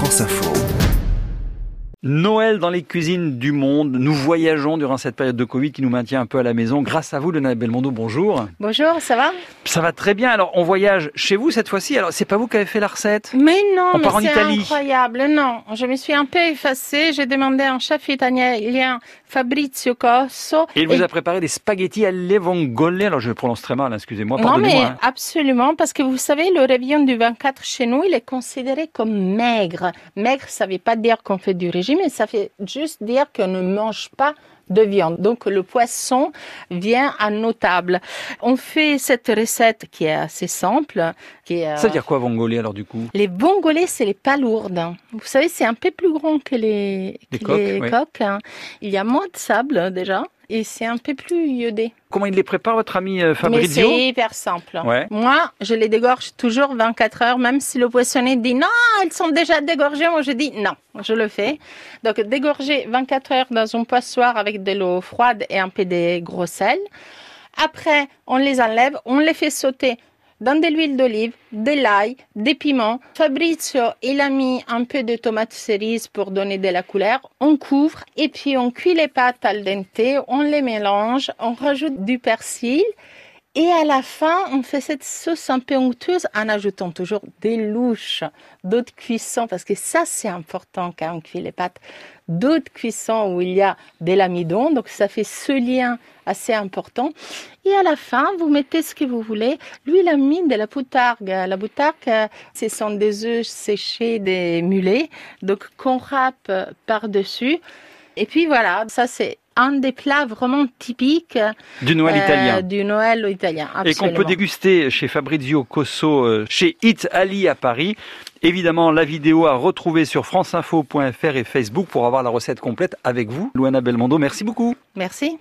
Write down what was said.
France Info. Noël dans les cuisines du monde. Nous voyageons durant cette période de Covid qui nous maintient un peu à la maison. Grâce à vous, Lena Belmondo, bonjour. Bonjour, ça va? Ça va très bien. Alors, on voyage chez vous cette fois-ci. Alors, c'est pas vous qui avez fait la recette? Mais non, On mais part en c'est Italie. incroyable. Non, je me suis un peu effacée. J'ai demandé à un chef italien, Fabrizio Cosso. Et il vous Et- a préparé des spaghettis à vongole. Alors, je le prononce très mal, hein, excusez-moi, Non, mais hein. absolument, parce que vous savez, le réveillon du 24 chez nous, il est considéré comme maigre. Maigre, ça ne veut pas dire qu'on fait du régime, mais ça fait juste dire qu'on ne mange pas de viande. Donc, le poisson vient à nos tables. On fait cette recette qui est assez simple. Qui est, Ça euh, veut dire quoi, vongole, alors, du coup? Les vongolais, c'est les palourdes. Vous savez, c'est un peu plus grand que les, Les que coques, les oui. coques, hein. Il y a moins de sable déjà et c'est un peu plus iodé. Comment il les prépare, votre ami euh, Fabrizio c'est hyper simple. Ouais. Moi, je les dégorge toujours 24 heures, même si le poissonnier dit non, elles sont déjà dégorgées. Moi, je dis non, je le fais. Donc, dégorger 24 heures dans un poissoir avec de l'eau froide et un peu de gros sel. Après, on les enlève, on les fait sauter dans de l'huile d'olive, de l'ail, des piments. Fabrizio, il a mis un peu de tomates cerises pour donner de la couleur. On couvre et puis on cuit les pâtes al dente, on les mélange, on rajoute du persil. Et à la fin, on fait cette sauce un peu onctueuse en ajoutant toujours des louches, d'autres cuissons, parce que ça, c'est important quand on cuit les pâtes. D'autres cuissons où il y a de l'amidon, donc ça fait ce lien assez important. Et à la fin, vous mettez ce que vous voulez. Lui, il a mis de la boutargue. La boutargue, euh, ce sont des œufs séchés des mulets, donc qu'on râpe par-dessus. Et puis voilà, ça c'est un des plats vraiment typiques Du Noël euh, italien. du Noël italien. Et qu'on peut déguster chez Fabrizio Cosso, euh, chez Eat Ali à Paris. Évidemment, la vidéo à retrouver sur franceinfo.fr et Facebook pour avoir la recette complète avec vous. Luana Belmondo, merci beaucoup. Merci.